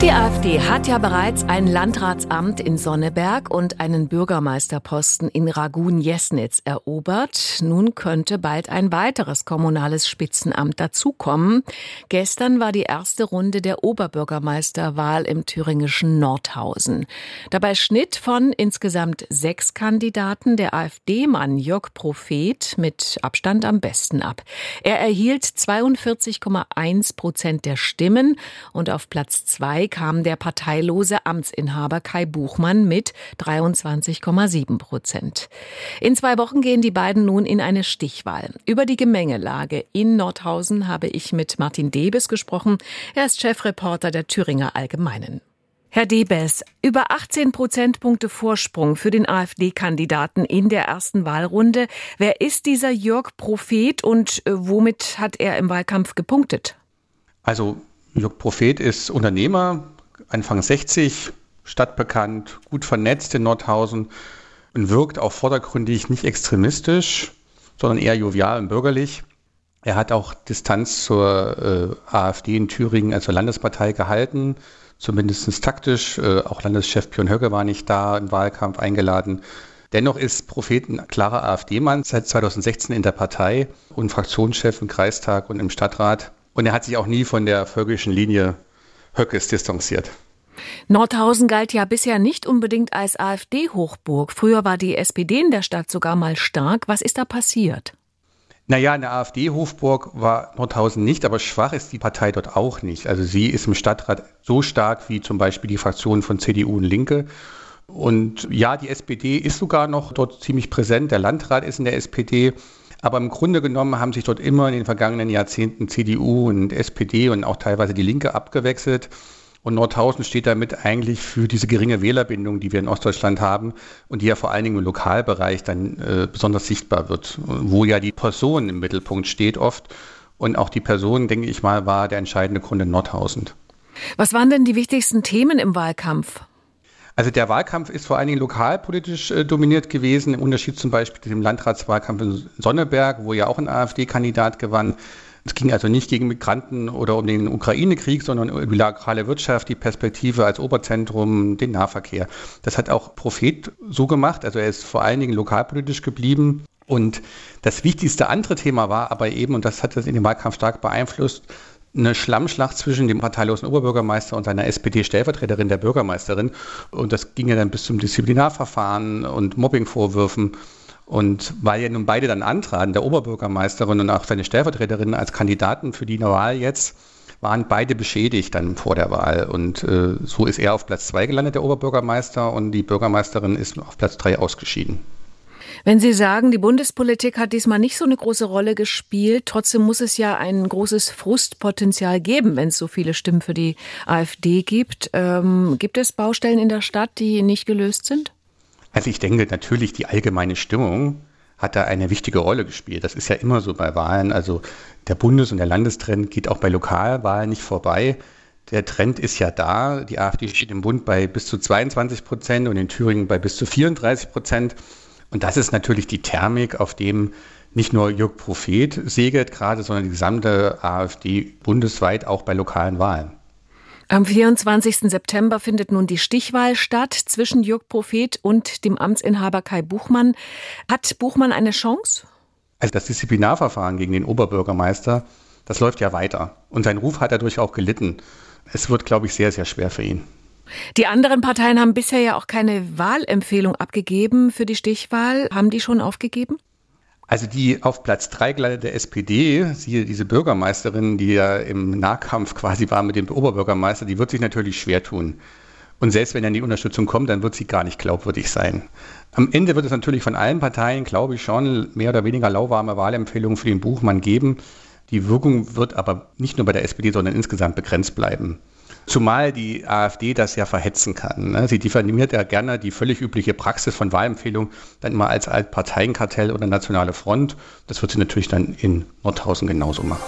Die AfD hat ja bereits ein Landratsamt in Sonneberg und einen Bürgermeisterposten in Ragun-Jesnitz erobert. Nun könnte bald ein weiteres kommunales Spitzenamt dazukommen. Gestern war die erste Runde der Oberbürgermeisterwahl im thüringischen Nordhausen. Dabei schnitt von insgesamt sechs Kandidaten der AfD-Mann Jörg Prophet mit Abstand am besten ab. Er erhielt 42,1 Prozent der Stimmen und auf Platz zwei kam der parteilose Amtsinhaber Kai Buchmann mit 23,7 Prozent. In zwei Wochen gehen die beiden nun in eine Stichwahl. Über die Gemengelage in Nordhausen habe ich mit Martin Debes gesprochen. Er ist Chefreporter der Thüringer Allgemeinen. Herr Debes, über 18 Prozentpunkte Vorsprung für den AfD-Kandidaten in der ersten Wahlrunde. Wer ist dieser Jörg Prophet und äh, womit hat er im Wahlkampf gepunktet? Also Jörg Prophet ist Unternehmer, Anfang 60, stadtbekannt, gut vernetzt in Nordhausen und wirkt auch vordergründig nicht extremistisch, sondern eher jovial und bürgerlich. Er hat auch Distanz zur äh, AfD in Thüringen als Landespartei gehalten, zumindest taktisch. Äh, auch Landeschef Björn Höcke war nicht da im Wahlkampf eingeladen. Dennoch ist Prophet ein klarer AfD-Mann, seit 2016 in der Partei und Fraktionschef im Kreistag und im Stadtrat. Und er hat sich auch nie von der völkischen Linie Höckes distanziert. Nordhausen galt ja bisher nicht unbedingt als AfD-Hochburg. Früher war die SPD in der Stadt sogar mal stark. Was ist da passiert? Naja, eine AfD-Hofburg war Nordhausen nicht, aber schwach ist die Partei dort auch nicht. Also sie ist im Stadtrat so stark wie zum Beispiel die Fraktionen von CDU und Linke. Und ja, die SPD ist sogar noch dort ziemlich präsent. Der Landrat ist in der SPD. Aber im Grunde genommen haben sich dort immer in den vergangenen Jahrzehnten CDU und SPD und auch teilweise die Linke abgewechselt. Und Nordhausen steht damit eigentlich für diese geringe Wählerbindung, die wir in Ostdeutschland haben und die ja vor allen Dingen im Lokalbereich dann äh, besonders sichtbar wird, wo ja die Person im Mittelpunkt steht oft. Und auch die Person, denke ich mal, war der entscheidende Grund in Nordhausen. Was waren denn die wichtigsten Themen im Wahlkampf? Also der Wahlkampf ist vor allen Dingen lokalpolitisch äh, dominiert gewesen, im Unterschied zum Beispiel zu dem Landratswahlkampf in Sonneberg, wo ja auch ein AfD-Kandidat gewann. Es ging also nicht gegen Migranten oder um den Ukraine-Krieg, sondern um die lokale Wirtschaft, die Perspektive als Oberzentrum, den Nahverkehr. Das hat auch Prophet so gemacht. Also er ist vor allen Dingen lokalpolitisch geblieben. Und das wichtigste andere Thema war aber eben, und das hat das in dem Wahlkampf stark beeinflusst, eine Schlammschlacht zwischen dem parteilosen Oberbürgermeister und seiner SPD-Stellvertreterin, der Bürgermeisterin. Und das ging ja dann bis zum Disziplinarverfahren und Mobbingvorwürfen. Und weil ja nun beide dann antraten, der Oberbürgermeisterin und auch seine Stellvertreterin als Kandidaten für die Wahl jetzt, waren beide beschädigt dann vor der Wahl. Und äh, so ist er auf Platz zwei gelandet, der Oberbürgermeister, und die Bürgermeisterin ist auf Platz drei ausgeschieden. Wenn Sie sagen, die Bundespolitik hat diesmal nicht so eine große Rolle gespielt, trotzdem muss es ja ein großes Frustpotenzial geben, wenn es so viele Stimmen für die AfD gibt. Ähm, gibt es Baustellen in der Stadt, die nicht gelöst sind? Also ich denke natürlich, die allgemeine Stimmung hat da eine wichtige Rolle gespielt. Das ist ja immer so bei Wahlen. Also der Bundes- und der Landestrend geht auch bei Lokalwahlen nicht vorbei. Der Trend ist ja da. Die AfD steht im Bund bei bis zu 22 Prozent und in Thüringen bei bis zu 34 Prozent. Und das ist natürlich die Thermik, auf dem nicht nur Jörg Prophet segelt gerade, sondern die gesamte AfD bundesweit auch bei lokalen Wahlen. Am 24. September findet nun die Stichwahl statt zwischen Jörg Prophet und dem Amtsinhaber Kai Buchmann. Hat Buchmann eine Chance? Also das Disziplinarverfahren gegen den Oberbürgermeister, das läuft ja weiter. Und sein Ruf hat dadurch auch gelitten. Es wird, glaube ich, sehr, sehr schwer für ihn. Die anderen Parteien haben bisher ja auch keine Wahlempfehlung abgegeben für die Stichwahl. Haben die schon aufgegeben? Also die auf Platz 3 gelandete SPD, siehe diese Bürgermeisterin, die ja im Nahkampf quasi war mit dem Oberbürgermeister, die wird sich natürlich schwer tun. Und selbst wenn dann die Unterstützung kommt, dann wird sie gar nicht glaubwürdig sein. Am Ende wird es natürlich von allen Parteien, glaube ich, schon mehr oder weniger lauwarme Wahlempfehlungen für den Buchmann geben. Die Wirkung wird aber nicht nur bei der SPD, sondern insgesamt begrenzt bleiben. Zumal die AfD das ja verhetzen kann. Ne? Sie diffamiert ja gerne die völlig übliche Praxis von Wahlempfehlungen dann immer als Parteienkartell oder nationale Front. Das wird sie natürlich dann in Nordhausen genauso machen.